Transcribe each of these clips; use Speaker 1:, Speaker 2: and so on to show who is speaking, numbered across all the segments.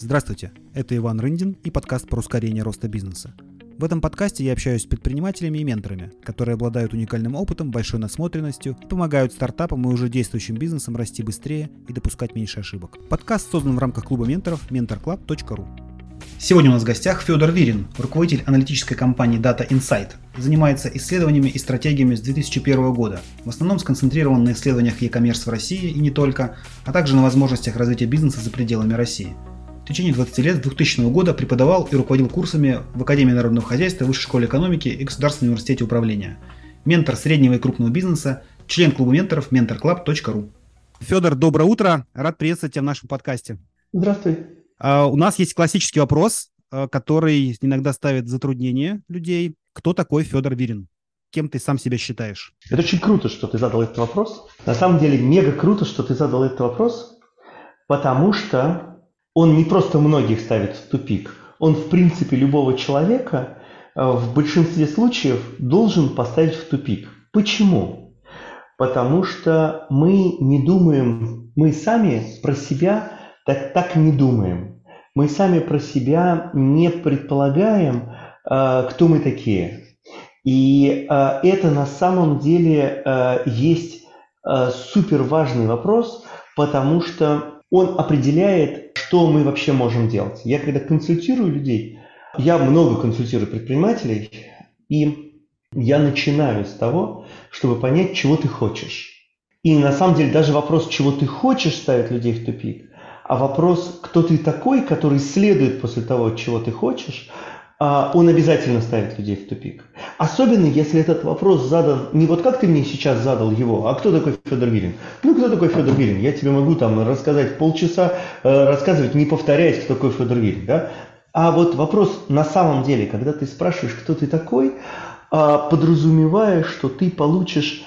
Speaker 1: Здравствуйте, это Иван Рындин и подкаст про ускорение роста бизнеса. В этом подкасте я общаюсь с предпринимателями и менторами, которые обладают уникальным опытом, большой насмотренностью помогают стартапам и уже действующим бизнесам расти быстрее и допускать меньше ошибок. Подкаст создан в рамках клуба менторов mentorclub.ru. Сегодня у нас в гостях Федор Вирин, руководитель аналитической компании Data Insight. Занимается исследованиями и стратегиями с 2001 года. В основном сконцентрирован на исследованиях e-commerce в России и не только, а также на возможностях развития бизнеса за пределами России. В течение 20 лет с 2000 года преподавал и руководил курсами в Академии народного хозяйства, Высшей школе экономики и Государственном университете управления. Ментор среднего и крупного бизнеса, член клуба менторов mentorclub.ru. Федор, доброе утро. Рад приветствовать тебя в нашем подкасте.
Speaker 2: Здравствуй.
Speaker 1: Uh, у нас есть классический вопрос, uh, который иногда ставит затруднение людей. Кто такой Федор Вирин? Кем ты сам себя считаешь?
Speaker 2: Это очень круто, что ты задал этот вопрос. На самом деле мега круто, что ты задал этот вопрос, потому что он не просто многих ставит в тупик. Он, в принципе, любого человека uh, в большинстве случаев должен поставить в тупик. Почему? Потому что мы не думаем, мы сами про себя так, так не думаем. Мы сами про себя не предполагаем, э, кто мы такие. И э, это на самом деле э, есть супер важный вопрос, потому что он определяет, что мы вообще можем делать. Я когда консультирую людей, я много консультирую предпринимателей, и я начинаю с того, чтобы понять, чего ты хочешь. И на самом деле даже вопрос, чего ты хочешь, ставит людей в тупик. А вопрос, кто ты такой, который следует после того, чего ты хочешь, он обязательно ставит людей в тупик. Особенно, если этот вопрос задан не вот как ты мне сейчас задал его, а кто такой Федор Вирин? Ну, кто такой Федор Вирин? Я тебе могу там рассказать полчаса, э, рассказывать, не повторяясь, кто такой Федор Вирин. Да? А вот вопрос на самом деле, когда ты спрашиваешь, кто ты такой, а, подразумевая, что ты получишь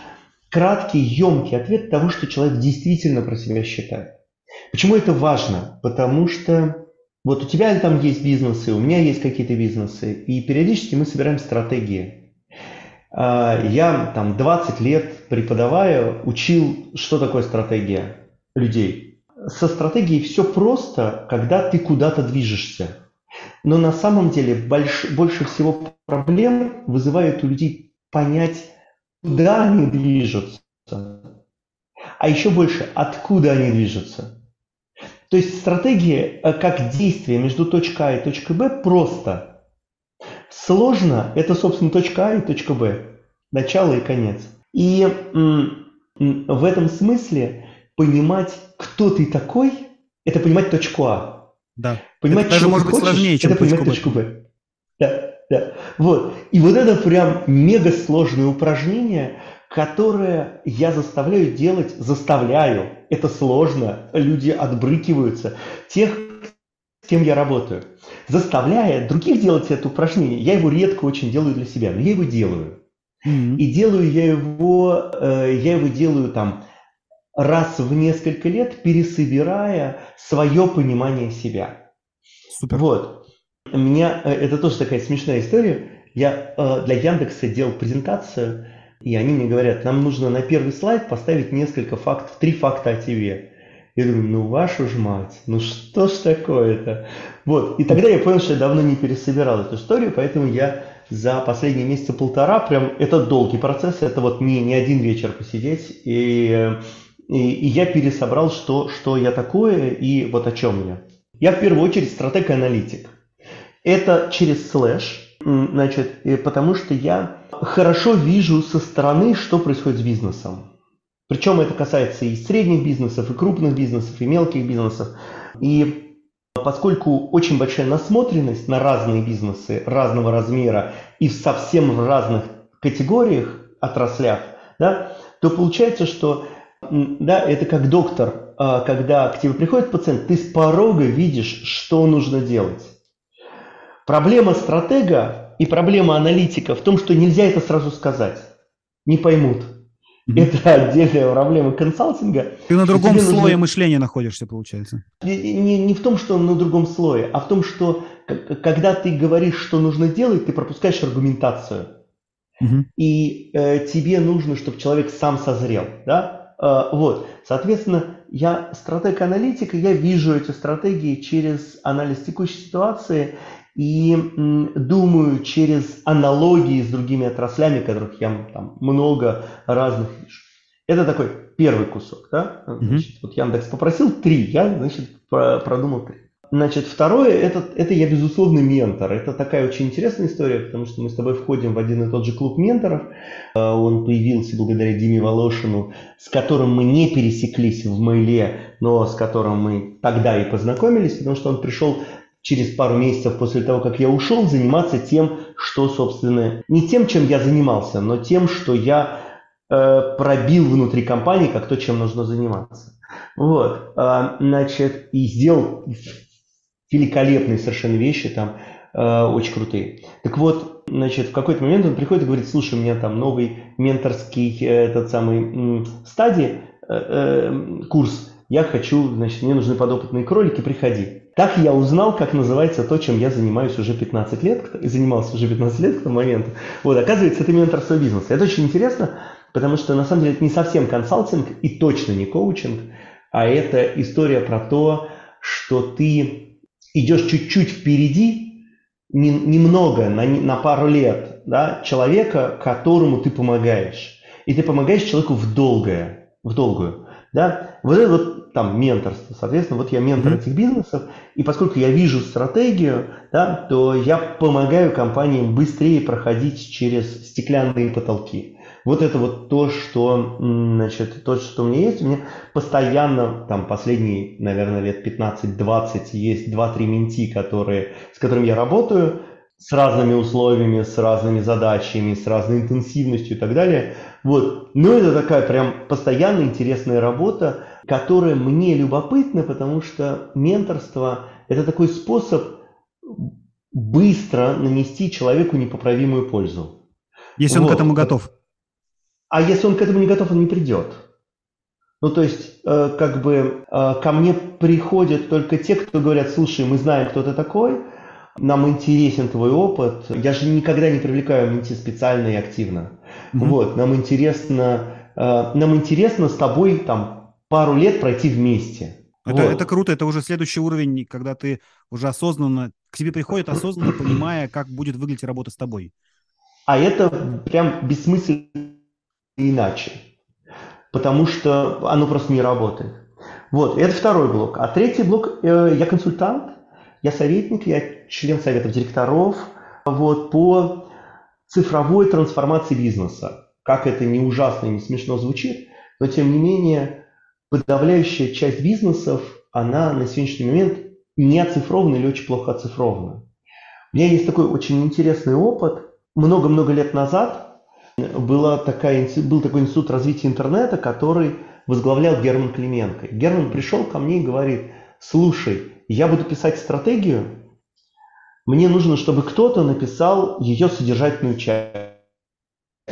Speaker 2: краткий, емкий ответ того, что человек действительно про себя считает. Почему это важно? Потому что вот у тебя там есть бизнесы, у меня есть какие-то бизнесы, и периодически мы собираем стратегии. А, я там 20 лет преподавая учил, что такое стратегия людей. Со стратегией все просто, когда ты куда-то движешься. Но на самом деле больш, больше всего проблем вызывает у людей понять, куда они движутся, а еще больше, откуда они движутся. То есть стратегия э, как действие между точкой А и точкой Б просто. Сложно – это, собственно, точка А и точка Б. Начало и конец. И в этом смысле понимать, кто ты такой, это понимать точку А.
Speaker 1: Да.
Speaker 2: Понимать,
Speaker 1: это даже может быть
Speaker 2: хочешь,
Speaker 1: сложнее, чем
Speaker 2: это понимать точку Б. Да, да. Вот. И вот это прям мега сложное упражнение, которое я заставляю делать, заставляю. Это сложно, люди отбрыкиваются. Тех, с кем я работаю. Заставляя других делать это упражнение, я его редко очень делаю для себя, но я его делаю. Mm-hmm. И делаю я его, э, я его делаю там раз в несколько лет, пересобирая свое понимание себя.
Speaker 1: Супер.
Speaker 2: Вот. У меня, э, это тоже такая смешная история. Я э, для Яндекса делал презентацию, и они мне говорят, нам нужно на первый слайд поставить несколько фактов, три факта о тебе. Я думаю, ну вашу ж мать, ну что ж такое-то? Вот, и тогда я понял, что я давно не пересобирал эту историю, поэтому я за последние месяца полтора, прям это долгий процесс, это вот не, не один вечер посидеть, и, и, и я пересобрал, что, что я такое и вот о чем я. Я в первую очередь стратег-аналитик. Это через слэш, значит, потому что я хорошо вижу со стороны, что происходит с бизнесом. Причем это касается и средних бизнесов, и крупных бизнесов, и мелких бизнесов. И поскольку очень большая насмотренность на разные бизнесы разного размера и совсем в разных категориях, отраслях, да, то получается, что да, это как доктор, а, когда к тебе приходит пациент, ты с порога видишь, что нужно делать. Проблема стратега и проблема аналитика в том, что нельзя это сразу сказать. Не поймут. Это отдельная проблема консалтинга.
Speaker 1: Ты на другом слое нужно... мышления находишься, получается.
Speaker 2: Не, не, не в том, что на другом слое, а в том, что когда ты говоришь, что нужно делать, ты пропускаешь аргументацию. Mm-hmm. И э, тебе нужно, чтобы человек сам созрел. Да? Э, вот. Соответственно, я стратег-аналитик, и я вижу эти стратегии через анализ текущей ситуации и думаю через аналогии с другими отраслями, которых я там много разных вижу. Это такой первый кусок, да? Значит, вот Яндекс попросил три, я, значит, продумал три. Значит, второе, это, это я, безусловно, ментор. Это такая очень интересная история, потому что мы с тобой входим в один и тот же клуб менторов. А, он появился благодаря Диме Волошину, с которым мы не пересеклись в мейле, но с которым мы тогда и познакомились, потому что он пришел через пару месяцев после того, как я ушел, заниматься тем, что, собственно, не тем, чем я занимался, но тем, что я э, пробил внутри компании, как то, чем нужно заниматься. Вот, э, значит, и сделал великолепные совершенно вещи там, э, очень крутые. Так вот, значит, в какой-то момент он приходит и говорит, слушай, у меня там новый менторский э, этот самый стадий, э, э, курс, я хочу, значит, мне нужны подопытные кролики, приходи. Так я узнал, как называется то, чем я занимаюсь уже 15 лет, занимался уже 15 лет к тому моменту. Вот, оказывается, это менторство бизнеса. Это очень интересно, потому что на самом деле это не совсем консалтинг и точно не коучинг, а это история про то, что ты идешь чуть-чуть впереди, не, немного, на, на пару лет, да, человека, которому ты помогаешь. И ты помогаешь человеку в долгое, в долгую. Да? Вот это вот там менторство. Соответственно, вот я ментор этих бизнесов, и поскольку я вижу стратегию, да, то я помогаю компаниям быстрее проходить через стеклянные потолки. Вот это вот то, что, значит, то, что у меня есть. У меня постоянно, там, последние, наверное, лет 15-20 есть 2-3 менти, которые, с которыми я работаю, с разными условиями, с разными задачами, с разной интенсивностью и так далее. Вот. Но это такая прям постоянная интересная работа, которая мне любопытна, потому что менторство – это такой способ быстро нанести человеку непоправимую пользу.
Speaker 1: Если вот. он к этому готов.
Speaker 2: А если он к этому не готов, он не придет. Ну, то есть, э, как бы э, ко мне приходят только те, кто говорят, слушай, мы знаем, кто ты такой, нам интересен твой опыт. Я же никогда не привлекаю менти специально и активно. Mm-hmm. Вот, нам интересно, э, нам интересно с тобой там пару лет пройти вместе.
Speaker 1: Это, вот. это круто, это уже следующий уровень, когда ты уже осознанно, к тебе приходит осознанно, понимая, как будет выглядеть работа с тобой.
Speaker 2: А это прям бессмысленно иначе, потому что оно просто не работает. Вот, это второй блок. А третий блок, э, я консультант, я советник, я член советов директоров вот, по цифровой трансформации бизнеса. Как это не ужасно и не смешно звучит, но тем не менее подавляющая часть бизнесов, она на сегодняшний момент не оцифрована или очень плохо оцифрована. У меня есть такой очень интересный опыт. Много-много лет назад была такая, был такой институт развития интернета, который возглавлял Герман Клименко. Герман пришел ко мне и говорит, слушай, я буду писать стратегию, мне нужно, чтобы кто-то написал ее содержательную часть.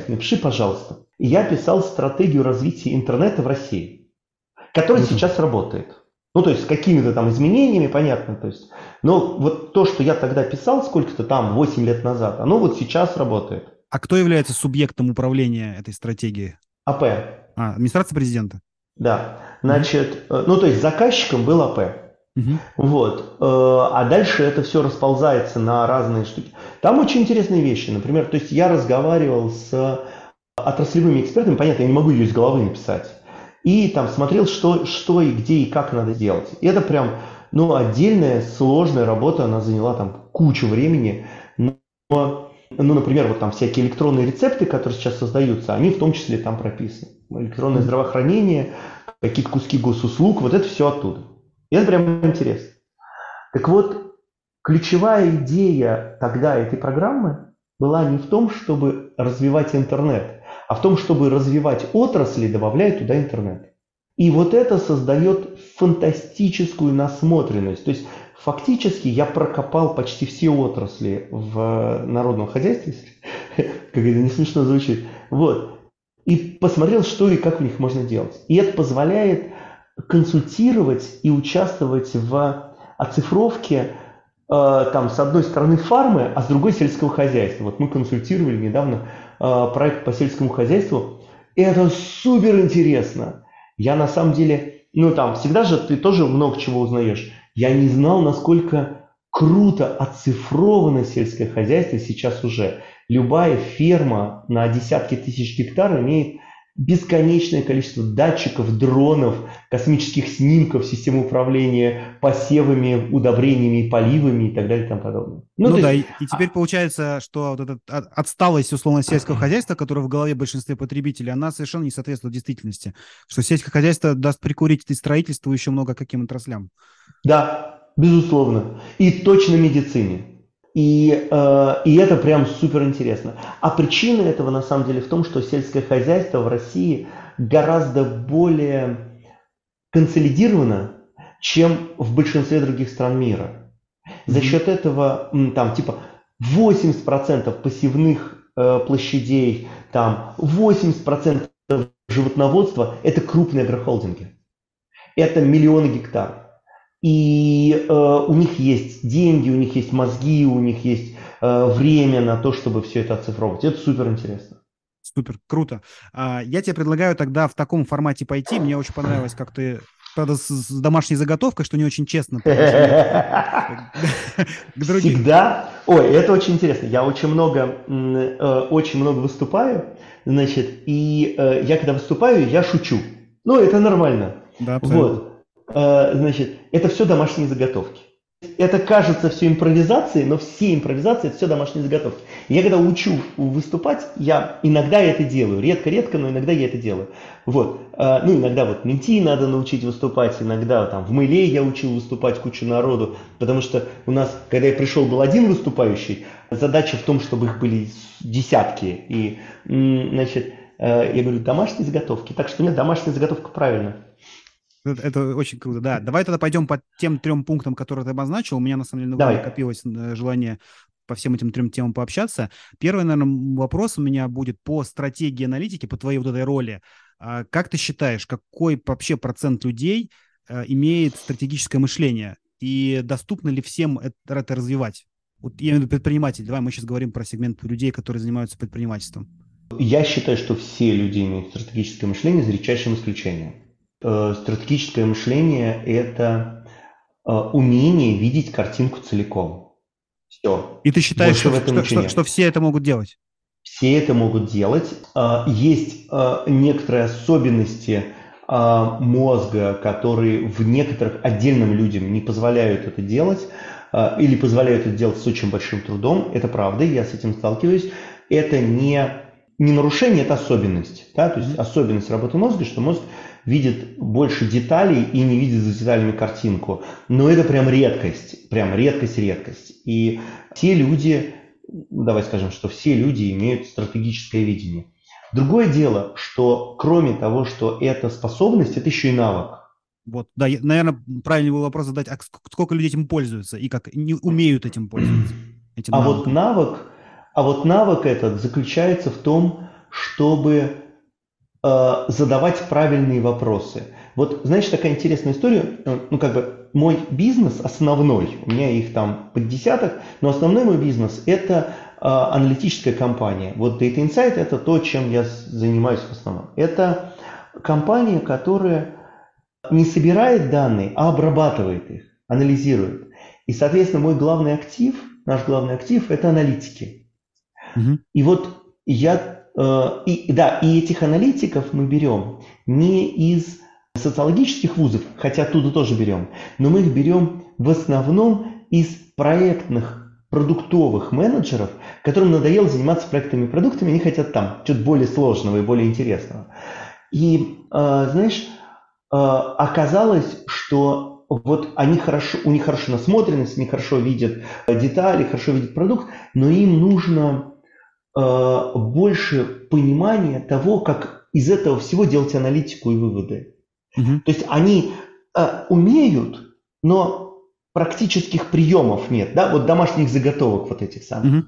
Speaker 2: Напиши, пожалуйста. Я писал стратегию развития интернета в России, которая mm сейчас работает. Ну, то есть с какими-то там изменениями, понятно. То есть, но вот то, что я тогда писал сколько-то там, 8 лет назад, оно вот сейчас работает.
Speaker 1: А кто является субъектом управления этой стратегией?
Speaker 2: АП.
Speaker 1: А, администрация президента.
Speaker 2: Да. Значит, mm ну, то есть заказчиком был АП. Угу. Вот. Э, а дальше это все расползается на разные штуки. Там очень интересные вещи. Например, то есть я разговаривал с отраслевыми экспертами, понятно, я не могу ее из головы написать. И там смотрел, что, что и где и как надо делать. И это прям, ну, отдельная сложная работа, она заняла там кучу времени. Но, ну, например, вот там всякие электронные рецепты, которые сейчас создаются, они в том числе там прописаны. Электронное здравоохранение, какие-то куски госуслуг, вот это все оттуда. И это прям интересно. Так вот, ключевая идея тогда этой программы была не в том, чтобы развивать интернет, а в том, чтобы развивать отрасли, добавляя туда интернет. И вот это создает фантастическую насмотренность. То есть фактически я прокопал почти все отрасли в народном хозяйстве, как это не смешно звучит. Вот. И посмотрел, что и как в них можно делать. И это позволяет консультировать и участвовать в оцифровке э, там, с одной стороны фармы, а с другой сельского хозяйства. Вот мы консультировали недавно э, проект по сельскому хозяйству. И это супер интересно. Я на самом деле ну там всегда же ты тоже много чего узнаешь. Я не знал, насколько круто оцифровано сельское хозяйство сейчас уже. Любая ферма на десятки тысяч гектар имеет бесконечное количество датчиков, дронов, космических снимков, систем управления посевами, удобрениями поливами и так далее и тому подобное.
Speaker 1: Ну, ну да, есть... и, и теперь получается, что вот эта отсталость условно сельского хозяйства, которая в голове большинства потребителей, она совершенно не соответствует действительности. Что сельское хозяйство даст прикурить и строительству еще много каким отраслям.
Speaker 2: Да, безусловно. И точно медицине. И, э, и это прям супер интересно. А причина этого на самом деле в том, что сельское хозяйство в России гораздо более консолидировано, чем в большинстве других стран мира. За счет этого там типа 80% посевных э, площадей, там 80% животноводства – это крупные агрохолдинги. Это миллионы гектаров. И э, у них есть деньги, у них есть мозги, у них есть э, время на то, чтобы все это оцифровывать. Это супер интересно.
Speaker 1: Супер, круто. А, я тебе предлагаю тогда в таком формате пойти. Мне очень понравилось, как ты правда, с, с домашней заготовкой, что не очень честно.
Speaker 2: Всегда. Ой, это очень интересно. Я очень много, э, очень много выступаю, значит, и э, я когда выступаю, я шучу. Ну, это нормально. Да. Вот. Э, значит, это все домашние заготовки. Это кажется все импровизацией, но все импровизации это все домашние заготовки. Я когда учу выступать, я иногда это делаю, редко-редко, но иногда я это делаю. Вот, э, ну иногда вот менти надо научить выступать, иногда там в мыле я учил выступать кучу народу, потому что у нас, когда я пришел, был один выступающий, задача в том, чтобы их были десятки. И, значит, э, я говорю, домашние заготовки. Так что нет, домашняя заготовка правильно.
Speaker 1: Это, это очень круто, да. Давай тогда пойдем по тем трем пунктам, которые ты обозначил. У меня, на самом деле, накопилось э, желание по всем этим трем темам пообщаться. Первый, наверное, вопрос у меня будет по стратегии аналитики, по твоей вот этой роли. А как ты считаешь, какой вообще процент людей э, имеет стратегическое мышление? И доступно ли всем это, это развивать? Вот я имею в виду предприниматель. Давай мы сейчас говорим про сегмент людей, которые занимаются предпринимательством.
Speaker 2: Я считаю, что все люди имеют стратегическое мышление, за редчайшим исключением. Э, стратегическое мышление – это э, умение видеть картинку целиком.
Speaker 1: Все. И ты считаешь, что, что, что, что все это могут делать?
Speaker 2: Все это могут делать. Э, есть некоторые особенности мозга, которые в некоторых отдельным людям не позволяют это делать или позволяют это делать с очень большим трудом. Это правда, я с этим сталкиваюсь. Это не, не нарушение, это особенность. Да? То есть особенность работы мозга, что мозг видит больше деталей и не видит за деталями картинку. Но это прям редкость, прям редкость-редкость. И те люди, давай скажем, что все люди имеют стратегическое видение. Другое дело, что кроме того, что это способность, это еще и навык.
Speaker 1: Вот, да, наверное, правильный был вопрос задать, а сколько людей этим пользуются и как не умеют этим пользоваться?
Speaker 2: Этим а вот навык, а вот навык этот заключается в том, чтобы задавать правильные вопросы. Вот, знаешь, такая интересная история, э, ну, как бы мой бизнес основной, у меня их там под десяток, но основной мой бизнес – это э, аналитическая компания. Вот Data Insight – это то, чем я занимаюсь в основном. Это компания, которая не собирает данные, а обрабатывает их, анализирует. И, соответственно, мой главный актив, наш главный актив – это аналитики. Угу. И вот я Э, и, да, и этих аналитиков мы берем не из социологических вузов, хотя оттуда тоже берем, но мы их берем в основном из проектных продуктовых менеджеров, которым надоело заниматься проектами и продуктами, они хотят там что-то более сложного и более интересного. И, э, знаешь, э, оказалось, что вот они хорошо, у них хорошо насмотренность, они хорошо видят детали, хорошо видят продукт, но им нужно Э, больше понимания того, как из этого всего делать аналитику и выводы. Угу. То есть они э, умеют, но практических приемов нет, да, вот домашних заготовок вот этих самых. Угу.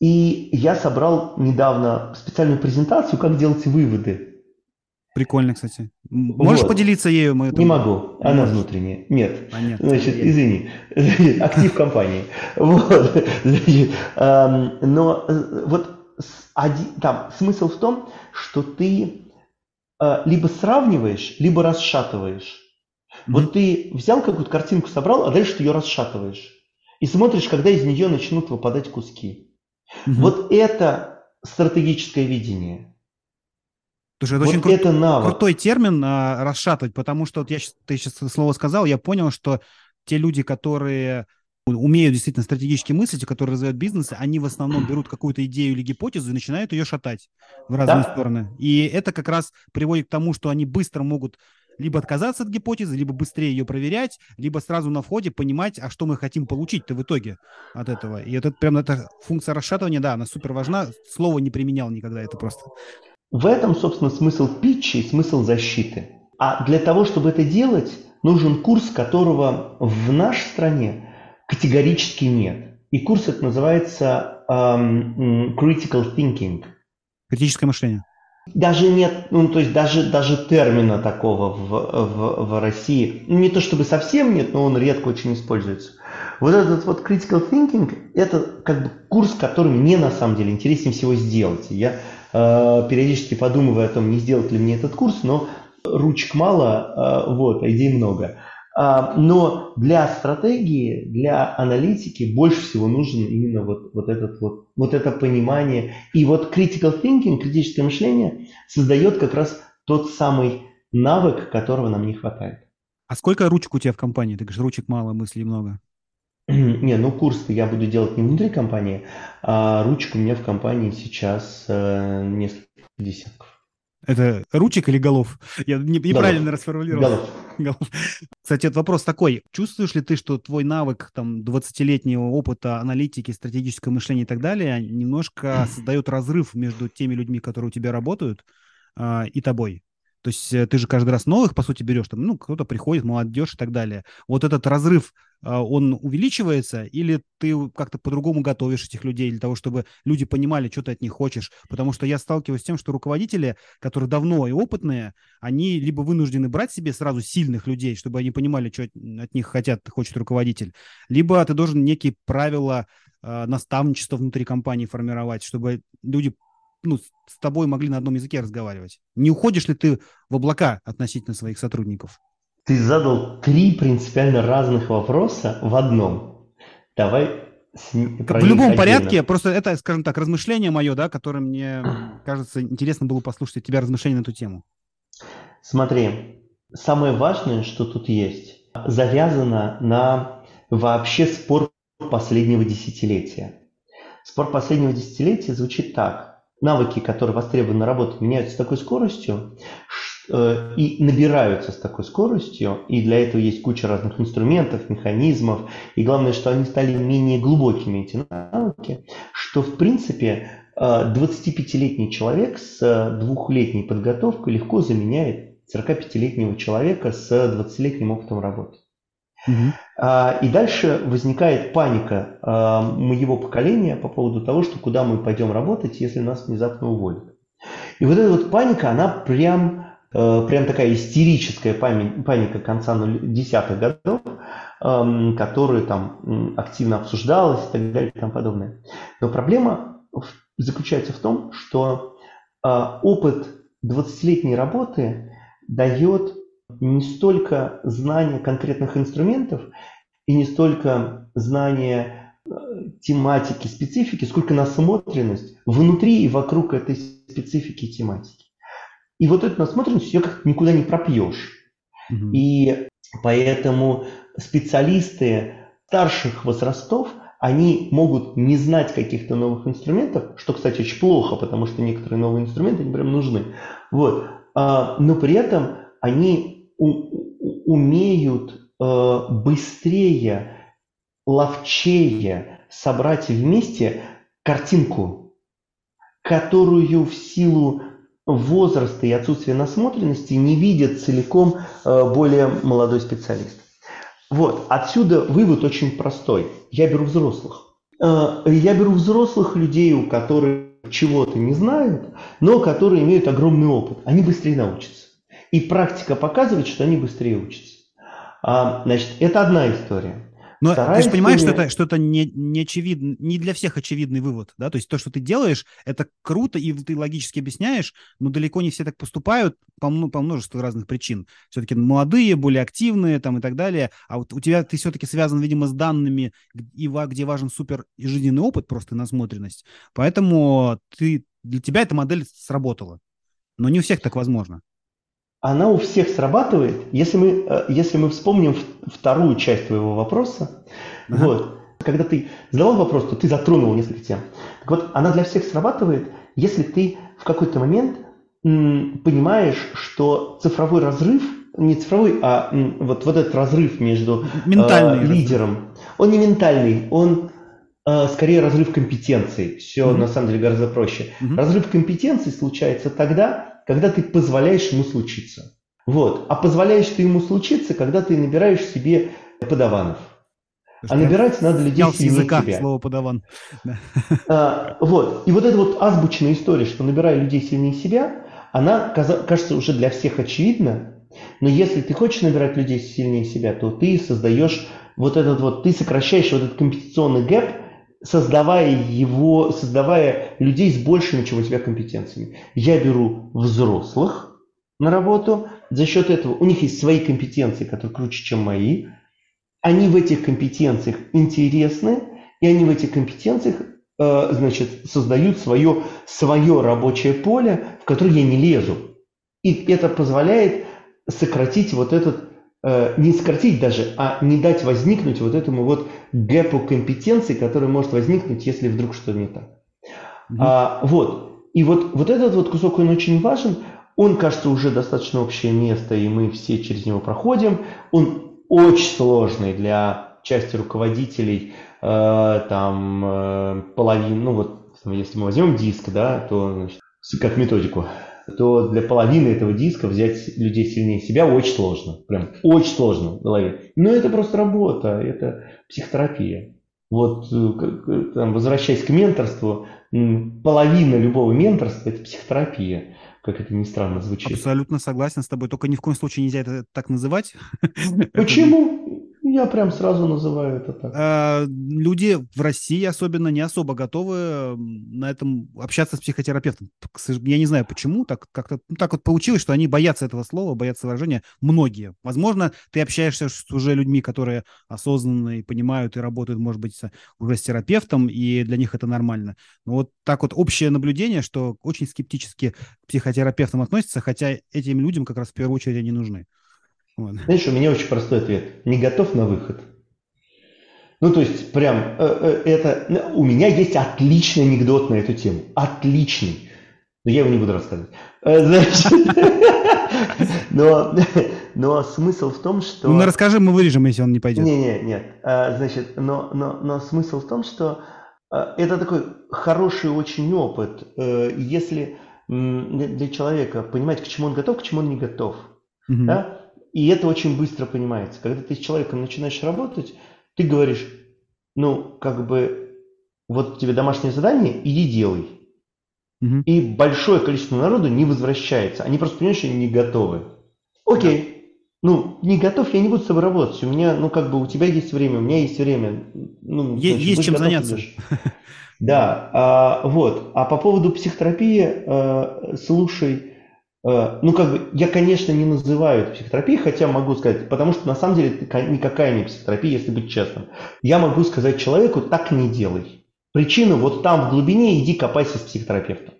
Speaker 2: И я собрал недавно специальную презентацию, как делать выводы
Speaker 1: Прикольно, кстати. Можешь вот. поделиться ею?
Speaker 2: Мы Не могу, она Можешь. внутренняя. Нет. Нет. Значит, нет. извини. Актив компании. Вот. Значит, но э, вот там смысл в том, что ты э, либо сравниваешь, либо расшатываешь. Mm-hmm. Вот ты взял какую-то картинку, собрал, а дальше ты ее расшатываешь. И смотришь, когда из нее начнут выпадать куски. Mm-hmm. Вот это стратегическое видение.
Speaker 1: Слушай, это вот очень кру- это навык. крутой термин а, расшатывать, потому что вот я, ты сейчас слово сказал, я понял, что те люди, которые умеют действительно стратегически мыслить, которые развивают бизнес, они в основном берут какую-то идею или гипотезу и начинают ее шатать в разные да. стороны. И это как раз приводит к тому, что они быстро могут либо отказаться от гипотезы, либо быстрее ее проверять, либо сразу на входе понимать, а что мы хотим получить-то в итоге от этого. И это прям эта функция расшатывания, да, она супер важна. Слово не применял никогда, это просто.
Speaker 2: В этом, собственно, смысл питча и смысл защиты. А для того, чтобы это делать, нужен курс, которого в нашей стране категорически нет. И курс это называется um, Critical Thinking.
Speaker 1: Критическое мышление.
Speaker 2: Даже нет, ну то есть даже, даже термина такого в, в, в России, ну, не то чтобы совсем нет, но он редко очень используется. Вот этот вот critical thinking, это как бы курс, который мне на самом деле интереснее всего сделать. Я периодически подумываю о том, не сделать ли мне этот курс, но ручек мало, э, вот, а идей много. А, но для стратегии, для аналитики больше всего нужен именно вот, вот, этот вот, вот это понимание. И вот critical thinking, критическое мышление создает как раз тот самый навык, которого нам не хватает.
Speaker 1: А сколько ручек у тебя в компании? Ты говоришь, ручек мало, мыслей много.
Speaker 2: Не, ну курс я буду делать не внутри компании, а ручек у меня в компании сейчас э, несколько десятков.
Speaker 1: Это ручек или голов? Я неправильно голов. расформулировал. Голов. голов. Кстати, этот вопрос такой. Чувствуешь ли ты, что твой навык там 20-летнего опыта аналитики, стратегического мышления и так далее немножко создает разрыв между теми людьми, которые у тебя работают, э, и тобой? То есть э, ты же каждый раз новых, по сути, берешь, там, ну, кто-то приходит, молодежь и так далее. Вот этот разрыв, а, он увеличивается, или ты как-то по-другому готовишь этих людей для того, чтобы люди понимали, что ты от них хочешь? Потому что я сталкиваюсь с тем, что руководители, которые давно и опытные, они либо вынуждены брать себе сразу сильных людей, чтобы они понимали, что от них хотят, хочет руководитель, либо ты должен некие правила э, наставничества внутри компании формировать, чтобы люди ну, с тобой могли на одном языке разговаривать? Не уходишь ли ты в облака относительно своих сотрудников?
Speaker 2: Ты задал три принципиально разных вопроса в одном. Давай
Speaker 1: с... В любом отдельно. порядке, просто это, скажем так, размышление мое, да, которое мне кажется интересно было послушать от тебя размышления на эту тему.
Speaker 2: Смотри, самое важное, что тут есть, завязано на вообще спор последнего десятилетия. Спор последнего десятилетия звучит так навыки, которые востребованы на работе, меняются с такой скоростью э, и набираются с такой скоростью, и для этого есть куча разных инструментов, механизмов, и главное, что они стали менее глубокими, эти навыки, что в принципе 25-летний э, человек с двухлетней подготовкой легко заменяет 45-летнего человека с 20-летним опытом работы. Угу. И дальше возникает паника а, моего поколения по поводу того, что куда мы пойдем работать, если нас внезапно уволят. И вот эта вот паника, она прям, а, прям такая истерическая паника конца 10-х годов, которая там активно обсуждалась и так далее и тому подобное. Но проблема заключается в том, что опыт 20-летней работы дает не столько знание конкретных инструментов и не столько знание э, тематики, специфики, сколько насмотренность внутри и вокруг этой специфики и тематики. И вот эту насмотренность ее как никуда не пропьешь. Угу. И поэтому специалисты старших возрастов, они могут не знать каких-то новых инструментов, что, кстати, очень плохо, потому что некоторые новые инструменты, они прям нужны. Вот. А, но при этом они умеют э, быстрее, ловчее собрать вместе картинку, которую в силу возраста и отсутствия насмотренности не видит целиком э, более молодой специалист. Вот, отсюда вывод очень простой. Я беру взрослых. Э, я беру взрослых людей, у которых чего-то не знают, но которые имеют огромный опыт. Они быстрее научатся. И практика показывает, что они быстрее учатся. А, значит, это одна история.
Speaker 1: Но ты же понимаешь, что это, что это не, не очевидно, не для всех очевидный вывод, да? То есть то, что ты делаешь, это круто, и ты логически объясняешь, но далеко не все так поступают по, по множеству разных причин. Все-таки молодые, более активные там и так далее. А вот у тебя ты все-таки связан, видимо, с данными, и где важен супер жизненный опыт, просто насмотренность. Поэтому ты, для тебя эта модель сработала. Но не у всех так возможно
Speaker 2: она у всех срабатывает, если мы, э, если мы вспомним вторую часть твоего вопроса. Ага. Вот, когда ты задавал вопрос, то ты затронул несколько тем. Так вот, она для всех срабатывает, если ты в какой-то момент м, понимаешь, что цифровой разрыв, не цифровой, а м, вот, вот этот разрыв между э, лидером, разрыв. он не ментальный, он э, скорее разрыв компетенций. Все mm-hmm. на самом деле гораздо проще. Mm-hmm. Разрыв компетенций случается тогда, когда ты позволяешь ему случиться. Вот. А позволяешь ты ему случиться, когда ты набираешь себе подаванов. А набирать надо людей
Speaker 1: сильнее языка себя. слово подаван.
Speaker 2: А, вот. И вот эта вот азбучная история, что набирая людей сильнее себя, она кажется уже для всех очевидна. Но если ты хочешь набирать людей сильнее себя, то ты создаешь вот этот вот, ты сокращаешь вот этот компетенционный гэп, создавая его, создавая людей с большими, чем у тебя, компетенциями. Я беру взрослых на работу, за счет этого у них есть свои компетенции, которые круче, чем мои. Они в этих компетенциях интересны, и они в этих компетенциях э, значит, создают свое, свое рабочее поле, в которое я не лезу. И это позволяет сократить вот этот не сократить даже, а не дать возникнуть вот этому вот гэпу компетенции, который может возникнуть, если вдруг что-то не так. Mm-hmm. А, вот. И вот, вот этот вот кусок, он очень важен. Он, кажется, уже достаточно общее место, и мы все через него проходим. Он очень сложный для части руководителей, э, там, э, половин, ну вот, если мы возьмем диск, да, то, значит, как методику, то для половины этого диска взять людей сильнее себя очень сложно. Прям очень сложно в голове. Но это просто работа, это психотерапия. Вот э, там, возвращаясь к менторству, половина любого менторства – это психотерапия как это ни странно звучит.
Speaker 1: Абсолютно согласен с тобой, только ни в коем случае нельзя это так называть.
Speaker 2: Почему? Я прям сразу называю это так.
Speaker 1: А, люди в России особенно не особо готовы на этом общаться с психотерапевтом. Я не знаю почему, так как-то ну, так вот получилось, что они боятся этого слова, боятся выражения. Многие. Возможно, ты общаешься с уже людьми, которые осознанно и понимают и работают, может быть, уже с терапевтом, и для них это нормально. Но вот так вот общее наблюдение, что очень скептически к психотерапевтам относятся, хотя этим людям как раз в первую очередь они нужны.
Speaker 2: Вот. Знаешь, у меня очень простой ответ. Не готов на выход. Ну, то есть, прям, э, э, это, ну, у меня есть отличный анекдот на эту тему. Отличный. Но я его не буду рассказывать. Э, значит, но, но смысл в том, что...
Speaker 1: Ну, расскажи, мы вырежем, если он не пойдет.
Speaker 2: Не, не, нет. Значит, но, но, но смысл в том, что это такой хороший очень опыт, если для человека понимать, к чему он готов, к чему он не готов. Угу. Да? И это очень быстро понимается. Когда ты с человеком начинаешь работать, ты говоришь, ну, как бы, вот тебе домашнее задание, иди делай. Угу. И большое количество народу не возвращается. Они просто понимают, что они не готовы. Окей. Да. Ну, не готов, я не буду с тобой работать. У меня, ну, как бы, у тебя есть время, у меня есть время. Ну,
Speaker 1: значит, есть чем заняться.
Speaker 2: Да, а, вот. А по поводу психотерапии, а, слушай, ну, как бы, я, конечно, не называю это психотерапией, хотя могу сказать, потому что на самом деле это никакая не психотерапия, если быть честным. Я могу сказать человеку, так не делай. Причина вот там в глубине, иди копайся с психотерапевтом.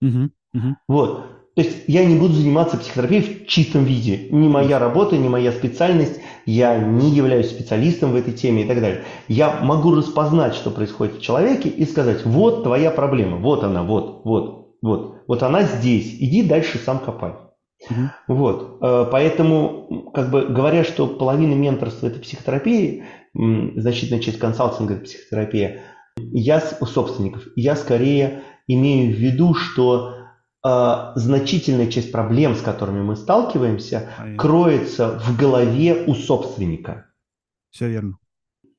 Speaker 2: Угу, угу. Вот. То есть я не буду заниматься психотерапией в чистом виде. Не моя работа, не моя специальность. Я не являюсь специалистом в этой теме и так далее. Я могу распознать, что происходит в человеке и сказать, вот твоя проблема, вот она, вот, вот. Вот, вот она здесь, иди дальше сам копай. Угу. Вот, э, поэтому, как бы говоря, что половина менторства это психотерапия, значительная часть консалтинга это психотерапия, я у собственников, я скорее имею в виду, что э, значительная часть проблем, с которыми мы сталкиваемся, Понятно. кроется в голове у собственника.
Speaker 1: Все верно.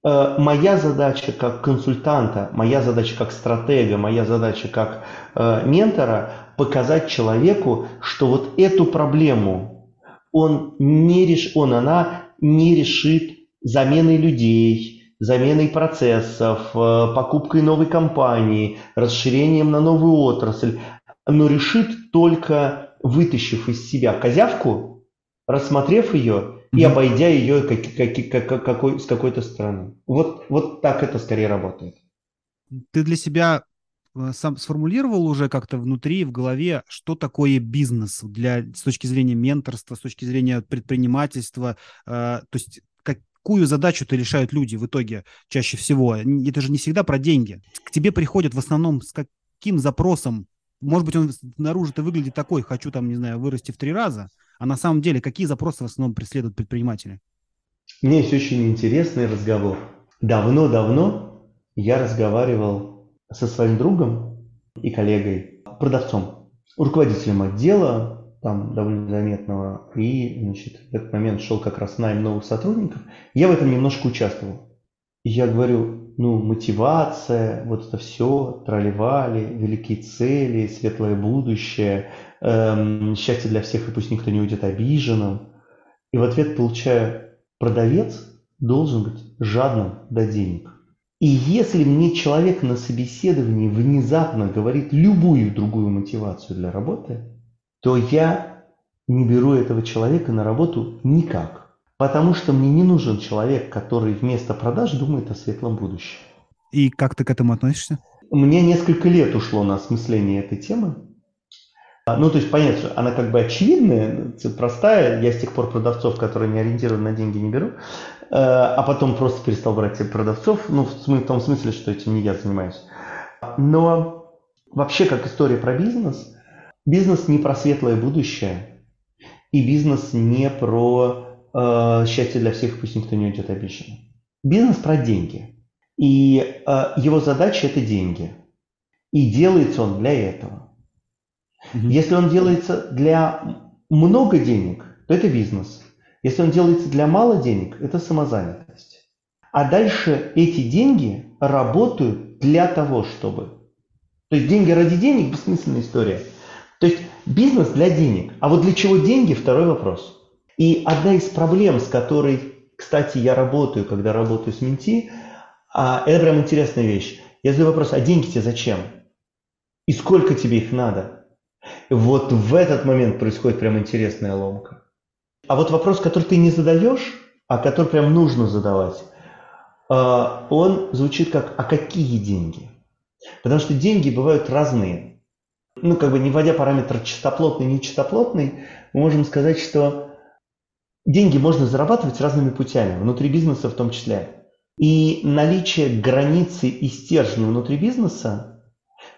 Speaker 2: Э, моя задача как консультанта, моя задача как стратега, моя задача как э, ментора показать человеку, что вот эту проблему он не реш... он, она не решит заменой людей, заменой процессов, э, покупкой новой компании, расширением на новую отрасль, но решит только вытащив из себя козявку, рассмотрев ее и обойдя ее как, как, как, какой, с какой-то стороны. Вот, вот так это скорее работает.
Speaker 1: Ты для себя э, сам сформулировал уже как-то внутри, в голове, что такое бизнес для, с точки зрения менторства, с точки зрения предпринимательства? Э, то есть какую задачу-то решают люди в итоге чаще всего? Это же не всегда про деньги. К тебе приходят в основном с каким запросом? Может быть, он снаружи-то выглядит такой, хочу там, не знаю, вырасти в три раза, а на самом деле какие запросы в основном преследуют предприниматели?
Speaker 2: Меня есть очень интересный разговор. Давно-давно я разговаривал со своим другом и коллегой, продавцом, руководителем отдела там довольно заметного, и значит, в этот момент шел как раз найм новых сотрудников. Я в этом немножко участвовал. И я говорю, ну, мотивация, вот это все, тролливали, великие цели, светлое будущее, эм, счастье для всех, и пусть никто не уйдет обиженным. И в ответ получаю, продавец должен быть жадным до денег. И если мне человек на собеседовании внезапно говорит любую другую мотивацию для работы, то я не беру этого человека на работу никак. Потому что мне не нужен человек, который вместо продаж думает о светлом будущем.
Speaker 1: И как ты к этому относишься?
Speaker 2: Мне несколько лет ушло на осмысление этой темы. А, ну, то есть, понятно, она как бы очевидная, простая. Я с тех пор продавцов, которые не ориентированы на деньги, не беру. А, а потом просто перестал брать продавцов. Ну, в том смысле, что этим не я занимаюсь. Но вообще, как история про бизнес – Бизнес не про светлое будущее, и бизнес не про э, счастье для всех, пусть никто не уйдет обещанным. Бизнес про деньги. И э, его задача это деньги. И делается он для этого. Угу. Если он делается для много денег, то это бизнес. Если он делается для мало денег, это самозанятость. А дальше эти деньги работают для того, чтобы... То есть деньги ради денег – бессмысленная история – то есть бизнес для денег. А вот для чего деньги – второй вопрос. И одна из проблем, с которой, кстати, я работаю, когда работаю с Менти, а, это прям интересная вещь. Я задаю вопрос, а деньги тебе зачем? И сколько тебе их надо? Вот в этот момент происходит прям интересная ломка. А вот вопрос, который ты не задаешь, а который прям нужно задавать, а, он звучит как «а какие деньги?». Потому что деньги бывают разные ну, как бы не вводя параметр чистоплотный, нечистоплотный, мы можем сказать, что деньги можно зарабатывать разными путями, внутри бизнеса в том числе. И наличие границы и стержня внутри бизнеса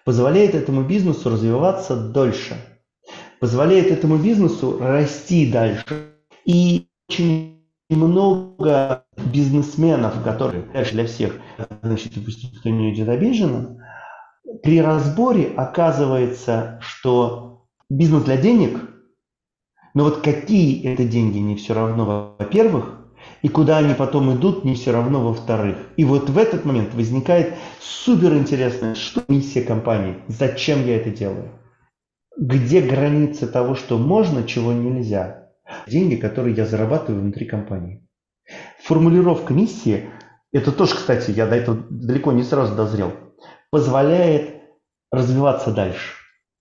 Speaker 2: позволяет этому бизнесу развиваться дольше, позволяет этому бизнесу расти дальше. И очень много бизнесменов, которые дальше для всех, значит, пусть никто не идет обиженно, при разборе оказывается, что бизнес для денег, но вот какие это деньги, не все равно, во-первых, и куда они потом идут, не все равно, во-вторых. И вот в этот момент возникает супер интересное, что миссия компании, зачем я это делаю, где границы того, что можно, чего нельзя. Деньги, которые я зарабатываю внутри компании. Формулировка миссии, это тоже, кстати, я до этого далеко не сразу дозрел позволяет развиваться дальше.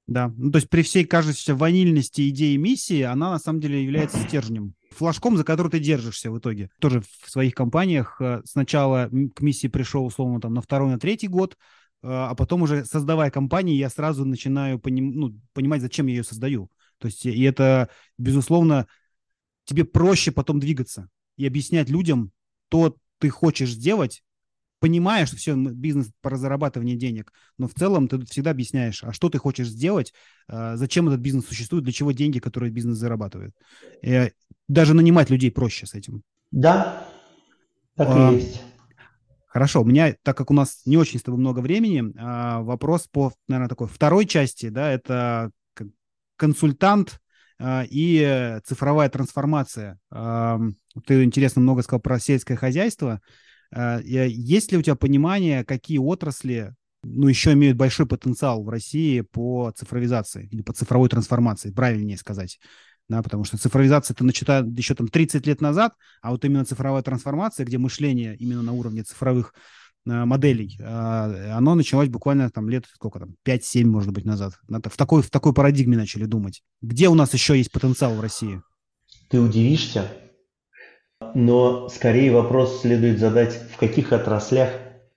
Speaker 1: Да, ну то есть при всей кажущейся ванильности идеи миссии, она на самом деле является стержнем, флажком, за который ты держишься в итоге. Тоже в своих компаниях э, сначала к миссии пришел, условно, там на второй, на третий год, э, а потом уже создавая компанию, я сразу начинаю поним, ну, понимать, зачем я ее создаю. То есть и это, безусловно, тебе проще потом двигаться и объяснять людям то, ты хочешь сделать, понимаешь, что все, бизнес про зарабатывание денег, но в целом ты всегда объясняешь, а что ты хочешь сделать, а, зачем этот бизнес существует, для чего деньги, которые бизнес зарабатывает. И даже нанимать людей проще с этим.
Speaker 2: Да, так а, и есть.
Speaker 1: Хорошо, у меня, так как у нас не очень с тобой много времени, а, вопрос по, наверное, такой второй части, да, это консультант а, и цифровая трансформация. Ты, интересно, много сказал про сельское хозяйство. Есть ли у тебя понимание, какие отрасли ну, еще имеют большой потенциал в России по цифровизации или по цифровой трансформации, правильнее сказать? да, потому что цифровизация это начата еще там 30 лет назад, а вот именно цифровая трансформация, где мышление именно на уровне цифровых э, моделей, э, оно началось буквально там лет, сколько там, 5-7, может быть, назад. В такой, в такой парадигме начали думать. Где у нас еще есть потенциал в России?
Speaker 2: Ты удивишься, но скорее вопрос следует задать, в каких отраслях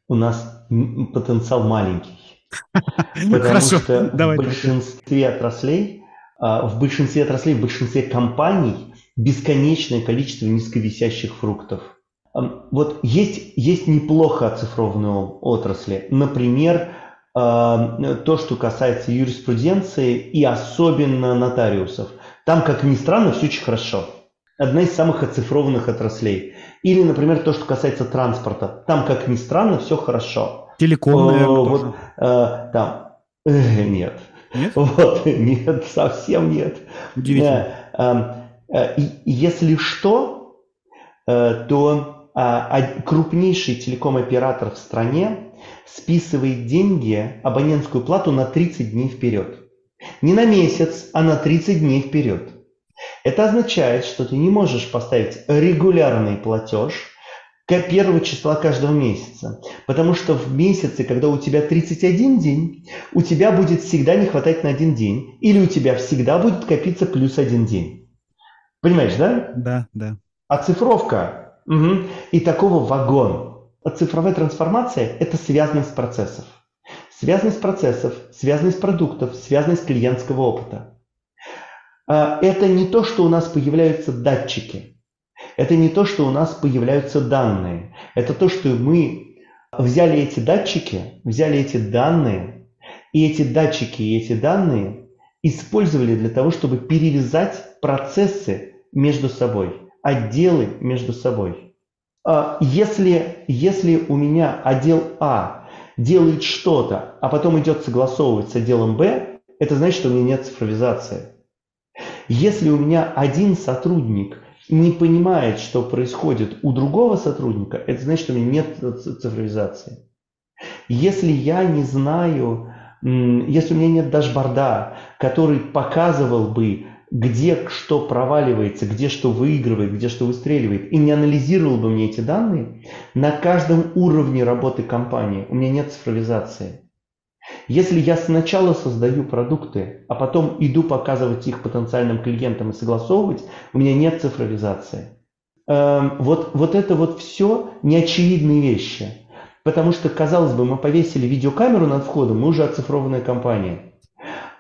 Speaker 2: у нас потенциал маленький. Потому Хорошо, что в большинстве отраслей, а, в большинстве отраслей, в большинстве компаний бесконечное количество низковисящих фруктов. Вот есть, есть неплохо оцифрованные отрасли. Например, а, то, что касается юриспруденции и особенно нотариусов. Там, как ни странно, все очень хорошо одна из самых оцифрованных отраслей. Или, например, то, что касается транспорта. Там, как ни странно, все хорошо.
Speaker 1: Телеком, наверное,
Speaker 2: вот, э, там. Э, нет. Нет? Вот, нет, совсем нет.
Speaker 1: Удивительно.
Speaker 2: Э, э, если что, э, то э, крупнейший телеком-оператор в стране списывает деньги, абонентскую плату на 30 дней вперед. Не на месяц, а на 30 дней вперед. Это означает, что ты не можешь поставить регулярный платеж первого числа каждого месяца. Потому что в месяце, когда у тебя 31 день, у тебя будет всегда не хватать на один день. Или у тебя всегда будет копиться плюс один день. Понимаешь, да?
Speaker 1: Да, да.
Speaker 2: Оцифровка. Угу. И такого вагон. Цифровая трансформация – это связанность процессов. Связанность процессов, связанность продуктов, связанность клиентского опыта. А, это не то, что у нас появляются датчики. Это не то, что у нас появляются данные. Это то, что мы взяли эти датчики, взяли эти данные, и эти датчики и эти данные использовали для того, чтобы перевязать процессы между собой, отделы между собой. А, если, если у меня отдел А делает что-то, а потом идет согласовывать с отделом Б, это значит, что у меня нет цифровизации. Если у меня один сотрудник не понимает, что происходит у другого сотрудника, это значит, что у меня нет цифровизации. Если я не знаю, если у меня нет дашборда, который показывал бы, где что проваливается, где что выигрывает, где что выстреливает, и не анализировал бы мне эти данные, на каждом уровне работы компании у меня нет цифровизации. Если я сначала создаю продукты, а потом иду показывать их потенциальным клиентам и согласовывать, у меня нет цифровизации. Эм, вот, вот это вот все неочевидные вещи. Потому что, казалось бы, мы повесили видеокамеру над входом, мы уже оцифрованная компания.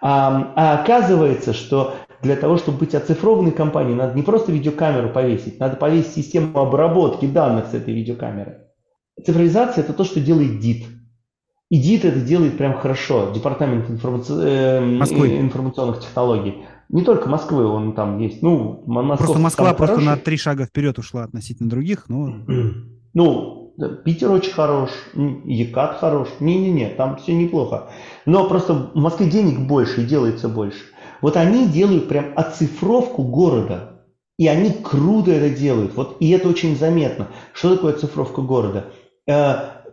Speaker 2: А, а оказывается, что для того, чтобы быть оцифрованной компанией, надо не просто видеокамеру повесить, надо повесить систему обработки данных с этой видеокамеры. Цифровизация – это то, что делает DIT. И ДИТ это делает прям хорошо, Департамент информаци... э, информационных технологий. Не только Москвы, он там есть. Ну,
Speaker 1: Москва просто Москва просто хороший. на три шага вперед ушла относительно других, но...
Speaker 2: Ну, Питер очень хорош, Екат хорош. Не-не-не, там все неплохо. Но просто в Москве денег больше и делается больше. Вот они делают прям оцифровку города. И они круто это делают. Вот, и это очень заметно. Что такое оцифровка города?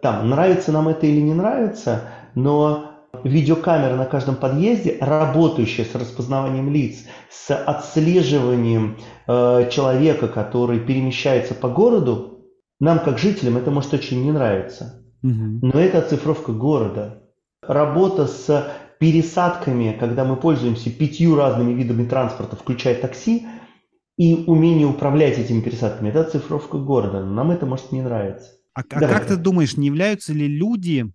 Speaker 2: Там, нравится нам это или не нравится, но видеокамера на каждом подъезде, работающая с распознаванием лиц, с отслеживанием э, человека, который перемещается по городу, нам, как жителям, это может очень не нравиться. Угу. Но это оцифровка города. Работа с пересадками, когда мы пользуемся пятью разными видами транспорта, включая такси, и умение управлять этими пересадками, это оцифровка города. Нам это может не нравиться.
Speaker 1: А, а как ты думаешь, не являются ли люди,